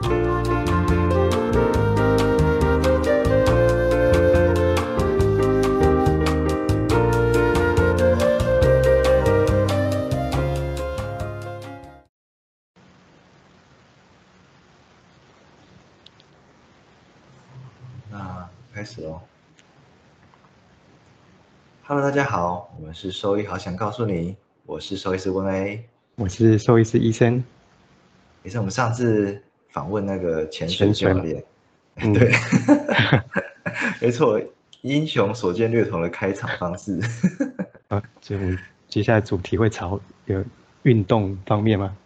那开始喽。Hello，大家好，我们是兽医，好想告诉你，我是兽医师温 A，我是兽医师医生，也是我们上次访问那个潜水教练，嗯对，没错，英雄所见略同的开场方式。啊，所以我们接下来主题会朝有运动方面吗？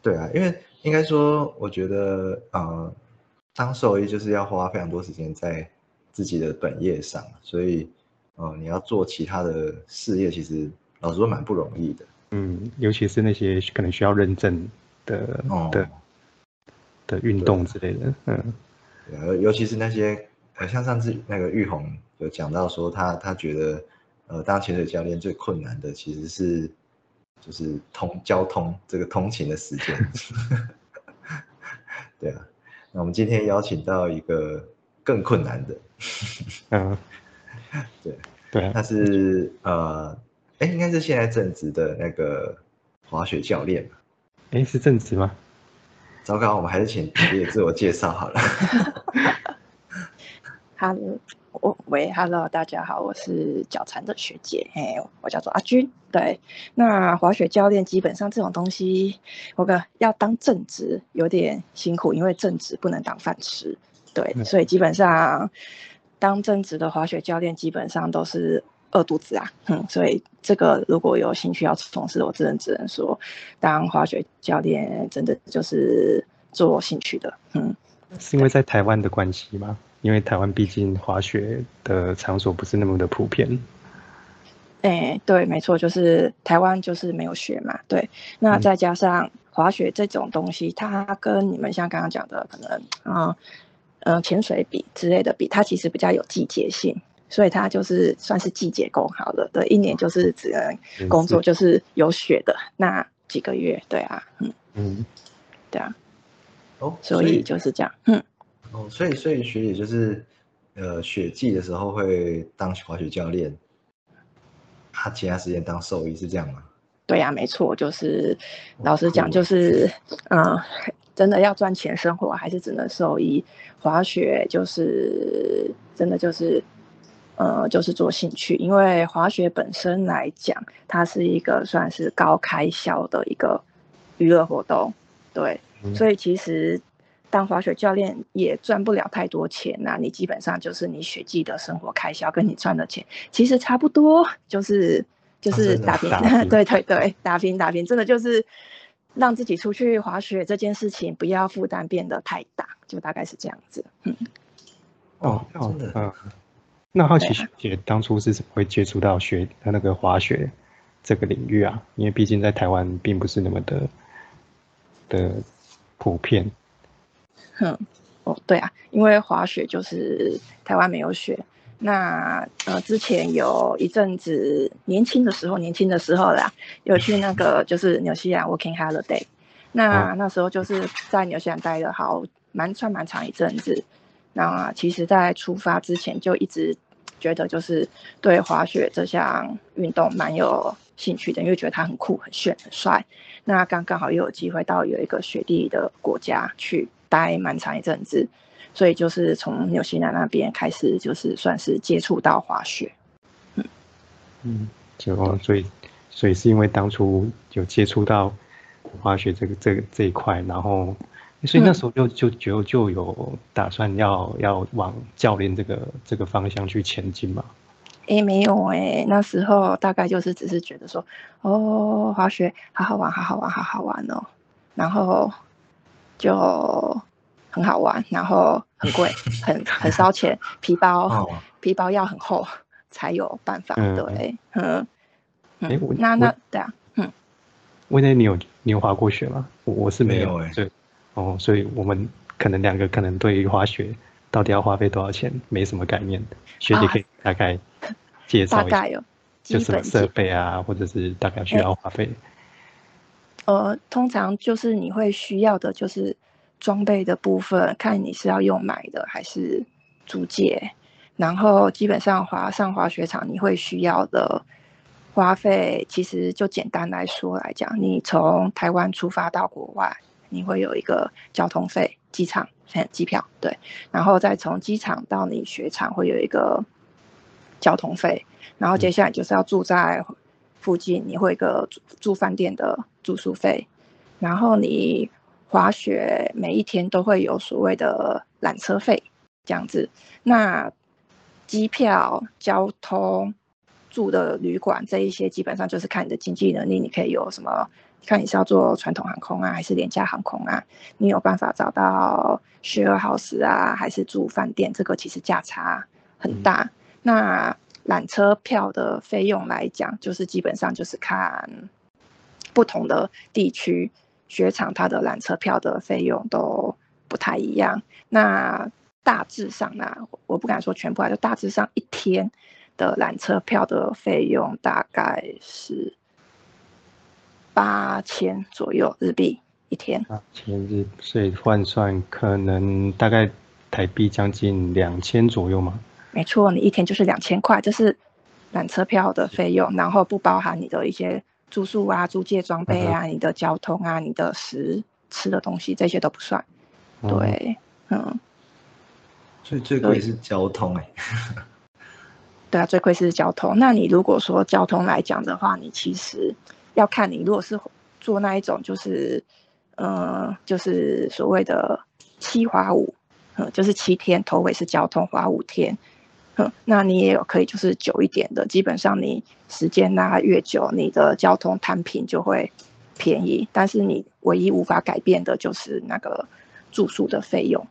对啊，因为应该说，我觉得呃，当兽医就是要花非常多时间在自己的本业上，所以呃，你要做其他的事业，其实老实说蛮不容易的。嗯，尤其是那些可能需要认证的、哦的的运动之类的，嗯。尤尤其是那些呃，像上次那个玉红有讲到说他，他觉得呃，当潜水教练最困难的其实是就是通交通这个通勤的时间。对啊，那我们今天邀请到一个更困难的，嗯，对，对啊。他，是呃，哎，应该是现在正职的那个滑雪教练吧。哎，是正职吗？糟糕，我们还是请爷爷自我介绍好了。Hello，我喂，Hello，大家好，我是脚残的学姐，嘿，我叫做阿军。对，那滑雪教练基本上这种东西，我个要当正职有点辛苦，因为正职不能当饭吃。对，嗯所以基本上当正职的滑雪教练基本上都是饿肚子啊，嗯，所以这个如果有兴趣要从事，我只能只能说，当滑雪教练真的就是做兴趣的，嗯。是因为在台湾的关系吗？因为台湾毕竟滑雪的场所不是那么的普遍。哎，对，没错，就是台湾就是没有雪嘛，对。那嗯再加上滑雪这种东西，它跟你们像刚刚讲的，可能啊，呃，潜水比之类的比，它其实比较有季节性，所以他就是算是季节工好了。对，一年就是只能工作就是有雪的那几个月，对啊，嗯，嗯，对啊，哦，所以就是这样，嗯。哦，所以所以学姐就是，呃，雪季的时候会当滑雪教练，他其他时间当兽医是这样吗？对呀、没错，就是哦老实讲，就是嗯、呃真的要赚钱生活，还是只能兽医。滑雪就是真的就是，呃，就是做兴趣，因为滑雪本身来讲，它是一个算是高开销的一个娱乐活动，对，嗯所以其实当滑雪教练也赚不了太多钱呐、你基本上就是你雪季的生活开销跟你赚的钱其实差不多，就是就是打平，对对对，打平打平，真的就是让自己出去滑雪这件事情不要负担变得太大，就大概是这样子。嗯，哦哦真的，嗯。那好奇学姐当初是怎么会接触到学那个滑雪这个领域啊？因为毕竟在台湾并不是那么的的普遍。哼，哦，对啊，因为滑雪就是台湾没有雪。那呃，之前有一阵子年轻的时候，年轻的时候啦，有去那个 就是纽西兰 working holiday。那那时候就是在纽西兰待了好蛮算蛮长一阵子。那其实，在出发之前就一直觉得就是对滑雪这项运动蛮有兴趣的，因为觉得它很酷、很炫、很帅。那刚刚好又有机会到有一个雪地的国家去待蛮长一阵子，所以就是从纽西兰那边开始，就是算是接触到滑雪。嗯，就所以所以是因为当初有接触到滑雪这个这个这一块，然后所以那时候就就就就有打算要要往教练这个这个方向去前进嘛。诶，没有诶，那时候大概就是只是觉得说，哦，滑雪好好玩，好好玩，好好玩哦，然后就很好玩，然后很贵，很很烧钱，皮包、哦，皮包要很厚才有办法，嗯对，嗯，嗯。诶我我那那对啊，嗯，威内，你有你有滑过雪吗？我我是没有，没有欸所以哦，所以我们可能两个可能对于滑雪到底要花费多少钱没什么概念。学姐啊可以大概介绍一下，大概有就什么设备啊，或者是大概需要花费。呃，通常就是你会需要的，就是装备的部分，看你是要用买的还是租借。然后基本上滑上滑雪场，你会需要的花费，其实就简单来说来讲，你从台湾出发到国外，你会有一个交通费，机场机票对，然后再从机场到你雪场会有一个交通费，然后接下来就是要住在附近，你会一个住住饭店的住宿费，然后你滑雪每一天都会有所谓的缆车费这样子，那。机票、交通、住的旅馆这一些，基本上就是看你的经济能力。你可以有什么？看你是要做传统航空啊，还是廉价航空啊？你有办法找到 share house 啊，还是住饭店？这个其实价差很大。那缆车票的费用来讲，就是基本上就是看不同的地区雪场，它的缆车票的费用都不太一样。那大致上呢，我不敢说全部啊，就大致上一天的缆车票的费用大概是八千左右日币一天。八千日，所以换算可能大概台币将近两千左右嘛？没错，你一天就是两千块，这是缆车票的费用，然后不包含你的一些住宿啊、租借装备啊、你的交通啊、你的食吃的东西，这些都不算。对，嗯。所以最贵是交通哎，对啊，最贵是交通。那你如果说交通来讲的话，你其实要看你如果是做那一种，就是嗯，就是所谓的七花五，嗯，就是七天头尾是交通花五天，嗯，那你也有可以就是久一点的，基本上你时间拉越久，你的交通摊平就会便宜，但是你唯一无法改变的就是那个住宿的费用，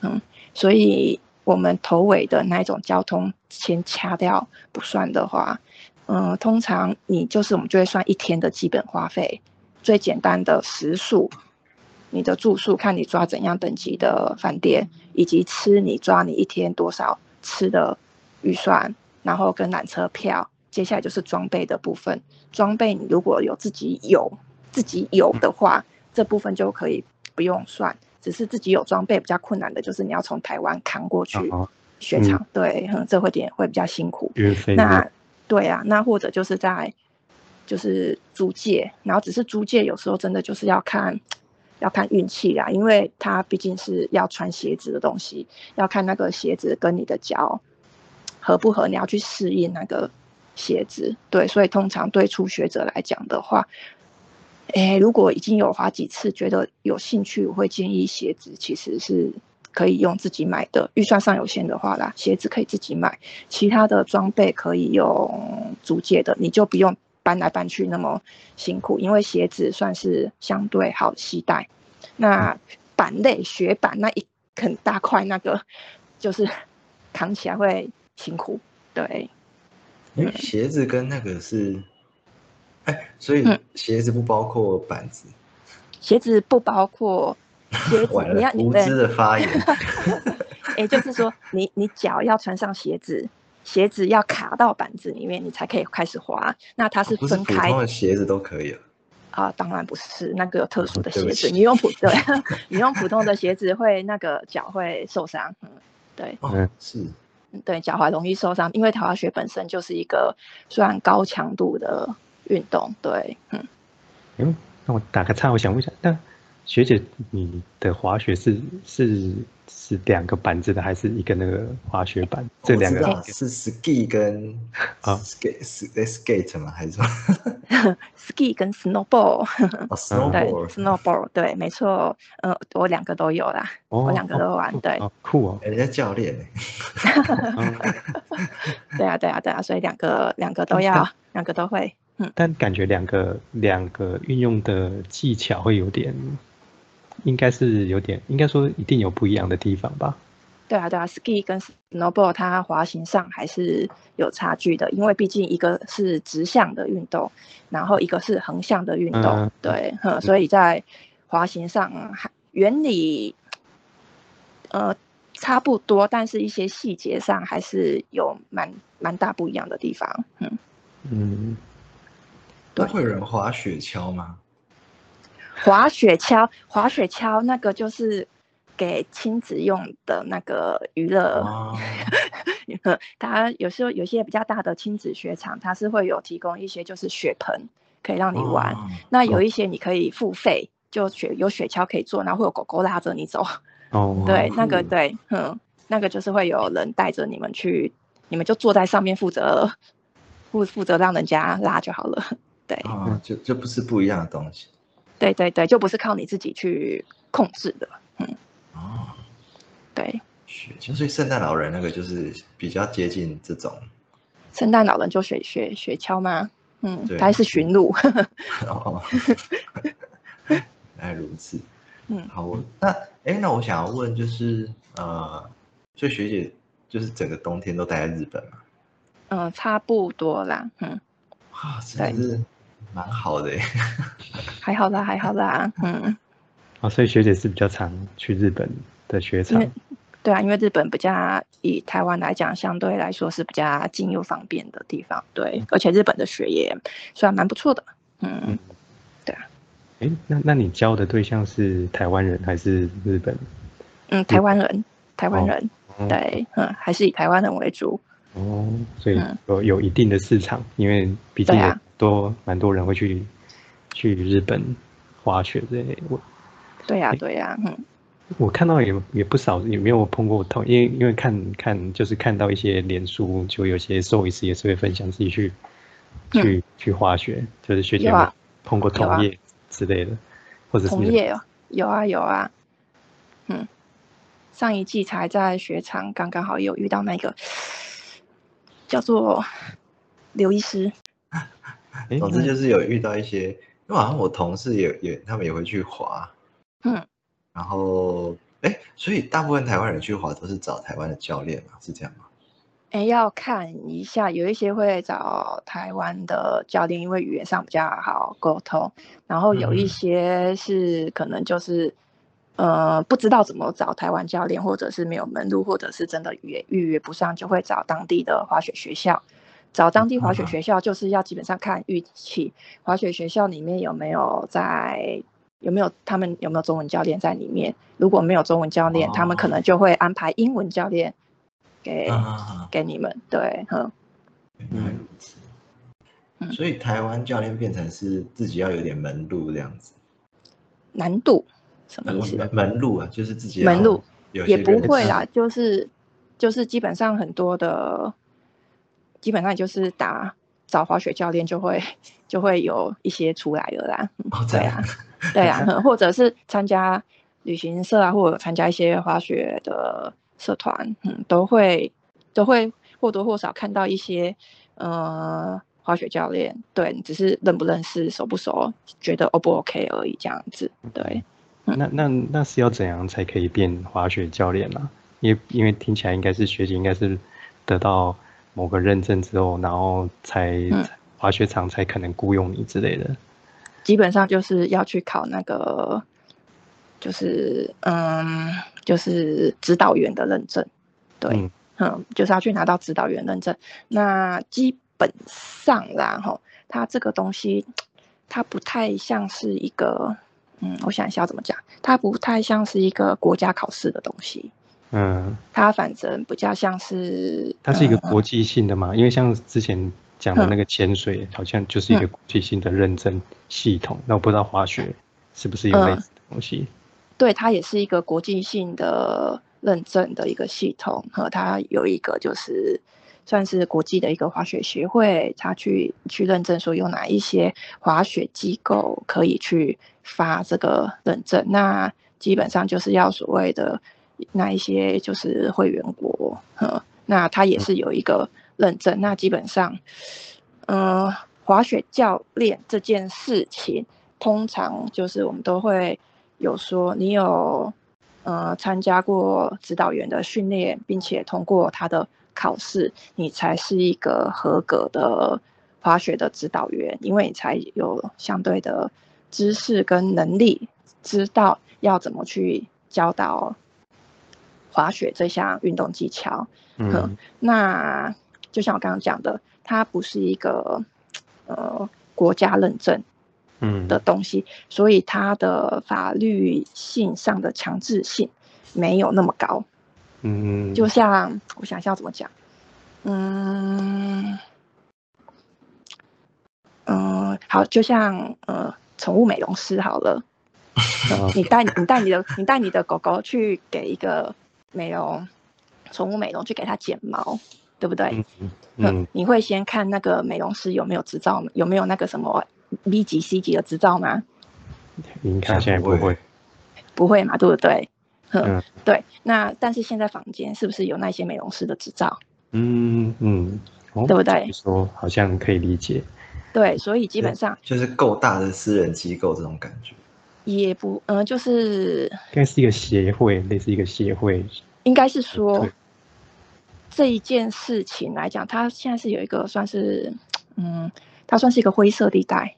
嗯。所以，我们头尾的那一种交通先掐掉不算的话，嗯，通常你就是我们就会算一天的基本花费，最简单的食宿，你的住宿看你抓怎样等级的饭店，以及吃你抓你一天多少吃的预算，然后跟缆车票，接下来就是装备的部分，装备你如果有自己有自己有的话，这部分就可以不用算。只是自己有装备比较困难的，就是你要从台湾扛过去雪场，对，这会点会比较辛苦。那对啊，那或者就是在就是租借，然后只是租借有时候真的就是要看要看运气啦，因为它毕竟是要穿鞋子的东西，要看那个鞋子跟你的脚合不合，你要去适应那个鞋子。对，所以通常对初学者来讲的话。哎，如果已经有滑几次，觉得有兴趣，我会建议鞋子其实是可以用自己买的。预算上有限的话啦，鞋子可以自己买，其他的装备可以用租借的，你就不用搬来搬去那么辛苦，因为鞋子算是相对好携带。那板类雪板那一很大块那个，就是扛起来会辛苦。对，因为鞋子跟那个是。哎，所以鞋子不包括板子，鞋子不包括鞋子，你要无知的发言。哎，就是说，你你脚要穿上鞋子，鞋子要卡到板子里面，你才可以开始滑。那它是分开，普通的鞋子都可以了。啊，当然不是，那个有特殊的鞋子，你用普 对，你用普通的鞋子会那个脚会受伤。嗯，对，嗯是，对，脚踝容易受伤，因为滑雪本身就是一个算高强度的。运动对，嗯，嗯，那我打个岔，我想问一下，那学姐你的滑雪是是是两个板子的，还是一个那个滑雪板？这两个是 ski 跟啊 skate skate 吗？还是什么？ski 跟 snowboard，对，snowboard 对，没错，嗯，我两个都有啦，我两个都玩，对，酷哦，人家教练呢？对啊，对啊，对啊，所以两个两个都要，两个都会。嗯但感觉两个两个运用的技巧会有点，应该是有点，应该说一定有不一样的地方吧？对啊，对啊，ski 跟 snowboard 它滑行上还是有差距的，因为毕竟一个是直向的运动，然后一个是横向的运动，对，所以在滑行上还原理呃差不多，但是一些细节上还是有蛮蛮大不一样的地方，嗯嗯。都会有人滑雪橇吗？滑雪橇，滑雪橇那个就是给亲子用的那个娱乐。哦，它有时候有些比较大的亲子雪场，它是会有提供一些就是雪盆可以让你玩。哦那有一些你可以付费，就雪有雪橇可以坐，然后会有狗狗拉着你走。哦，对，那个对，嗯，那个就是会有人带着你们去，你们就坐在上面负责负负责让人家拉就好了。对，哦，就就不是不一样的东西。对对对，就不是靠你自己去控制的。嗯哦，对，雪橇，所以圣诞老人那个就是比较接近这种。圣诞老人就雪雪雪橇吗？嗯对，他是驯鹿。哦，原来如此。嗯，好，我那哎，那我想要问就是呃，所以学姐就是整个冬天都待在日本嘛？嗯，差不多啦。嗯，哇，真的是蛮好的耶。还好啦，还好啦。嗯，哦，所以学姐是比较常去日本的雪场因为。对啊，因为日本比较以台湾来讲，相对来说是比较近又方便的地方。对，而且日本的雪也算蛮不错的。嗯，对啊哎，那那你教的对象是台湾人还是日本？嗯，台湾人，台湾哦人，哦对，嗯，还是以台湾人为主。哦，所以嗯。有有一定的市场，因为毕竟有多蛮多人会去去日本滑雪之类的。我对呀、诶对呀、嗯，我看到也也不少，也没有碰过同，因为因为看看就是看到一些脸书，就有些兽医师也是会分享自己去去去滑雪，就是学姐碰过有啊。同业之类的，或者是同业哦，有啊有啊，嗯，上一季才在雪场刚刚好有遇到那个叫做刘医师，诶总之就是有遇到一些，因为好像我同事也也他们也会去滑，嗯，然后哎，所以大部分台湾人去滑都是找台湾的教练嘛，是这样吗？哎，要看一下，有一些会找台湾的教练，因为语言上比较好沟通，然后有一嗯些是可能就是。呃，不知道怎么找台湾教练，或者是没有门路，或者是真的预约预约不上，就会找当地的滑雪学校。找当地滑雪啊学校，就是要基本上看运气，滑雪学校里面有没有在有没有他们有没有中文教练在里面。如果没有中文教练，他们可能就会安排英文教练给、啊，给你们。对，嗯，原来如此。嗯所以台湾教练变成是自己要有点门路这样子，难度什么门意思？门门路啊，就是自己门路也不会啦，就是就是基本上很多的，基本上就是打找滑雪教练就会就会有一些出来了啦。对啊，对啊，嗯或者是参加旅行社啊，或者参加一些滑雪的社团，嗯，都会都会或多或少看到一些呃滑雪教练，对，只是认不认识、熟不熟，觉得 O 不 OK 而已，这样子，对。那那那是要怎样才可以变滑雪教练啊？因为因为听起来应该是学姐应该是得到某个认证之后，然后才、嗯滑雪场才可能雇佣你之类的。基本上就是要去考那个，就是嗯，就是指导员的认证，对，嗯嗯，就是要去拿到指导员认证。那基本上啦，吼，它这个东西，它不太像是一个，嗯，我想一下要怎么讲，它不太像是一个国家考试的东西，嗯，它反正比较像是，它是一个嗯国际性的嘛？因为像之前讲的嗯那个潜水，好像就是一个国际性的认证系统。那我不知道滑雪是不是有类嗯似的东西？对，它也是一个国际性的认证的一个系统，和它有一个就是算是国际的一个滑雪协会，他去去认证说有哪一些滑雪机构可以去发这个认证，那基本上就是要所谓的那一些就是会员国，呃，那他也是有一个认证，那基本上，嗯、滑雪教练这件事情，通常就是我们都会有说，你有呃参加过指导员的训练，并且通过他的考试，你才是一个合格的滑雪的指导员，因为你才有相对的知识跟能力，知道要怎么去教导滑雪这项运动技巧。嗯那就像我刚刚讲的，它不是一个呃国家认证嗯的东西，所以它的法律性上的强制性没有那么高。嗯，就像我想一下怎么讲，嗯。嗯，好，就像呃，宠物美容师好了，呃 你带你带你的你带你的狗狗去给一个美容宠物美容去给它剪毛，对不对？嗯嗯嗯，你会先看那个美容师有没有执照，有没有那个什么 B 级、C 级的执照吗？应该现在不会，不会嘛，对不对？嗯，嗯对。那但是现在房间是不是有那些美容师的执照？嗯嗯，哦对不对说好像可以理解，对，所以基本上就是够大的私人机构这种感觉。也不，呃，就是应该是一个协会，类似一个协会，应该是说对这一件事情来讲，它现在是有一个算是，嗯，它算是一个灰色地带。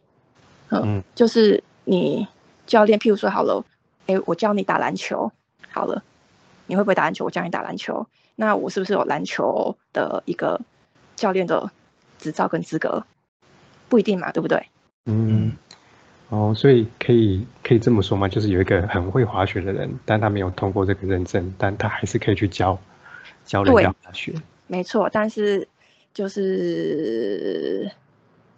嗯，嗯就是你教练，譬如说好了，哎，我教你打篮球，好了，你会不会打篮球？我教你打篮球，那我是不是有篮球的一个教练的执照跟资格？不一定嘛，对不对？嗯，哦，所以可以可以这么说吗？就是有一个很会滑雪的人，但他没有通过这个认证，但他还是可以去教教人家滑雪。没错，但是就是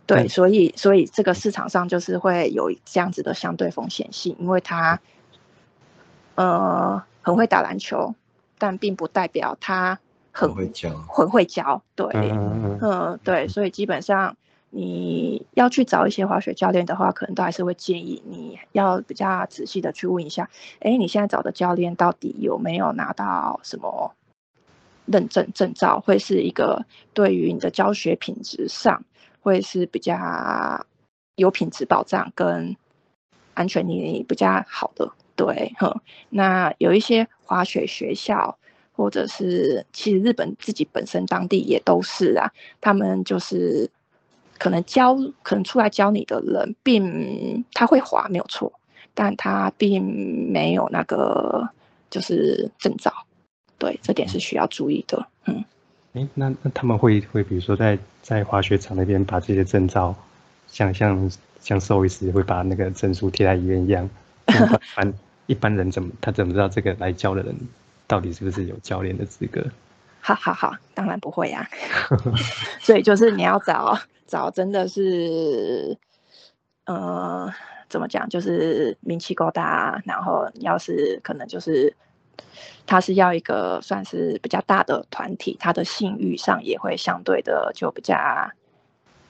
对，所以所以这个市场上就是会有这样子的相对风险性，因为他呃很会打篮球，但并不代表他很很会教很会教，对，嗯嗯嗯嗯，对，所以基本上你要去找一些滑雪教练的话，可能都还是会建议你要比较仔细的去问一下，哎，你现在找的教练到底有没有拿到什么认证证照，会是一个对于你的教学品质上会是比较有品质保障跟安全你比较好的，对，哼，那有一些滑雪学校。或者是其实日本自己本身当地也都是啊，他们就是可能教可能出来教你的人，并他会滑没有错，但他并没有那个就是证照，对，这点是需要注意的。嗯，诶，那那他们会会比如说在在滑雪场那边把这些证照，像像像兽医师会把那个证书贴在医院一样，那 一般人怎么他怎么知道这个来教的人到底是不是有教练的资格？好好好，当然不会啊，所以就是你要找找真的是，呃，怎么讲，就是名气够大，然后要是可能就是。他是要一个算是比较大的团体，他的信誉上也会相对的就比较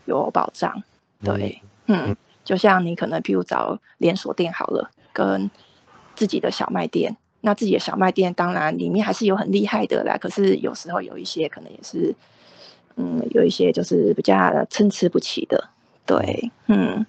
有保障。对，嗯，就像你可能譬如找连锁店好了，跟自己的小卖店，那自己的小卖店当然里面还是有很厉害的啦，可是有时候有一些可能也是，嗯，有一些就是比较参差不齐的。对，嗯，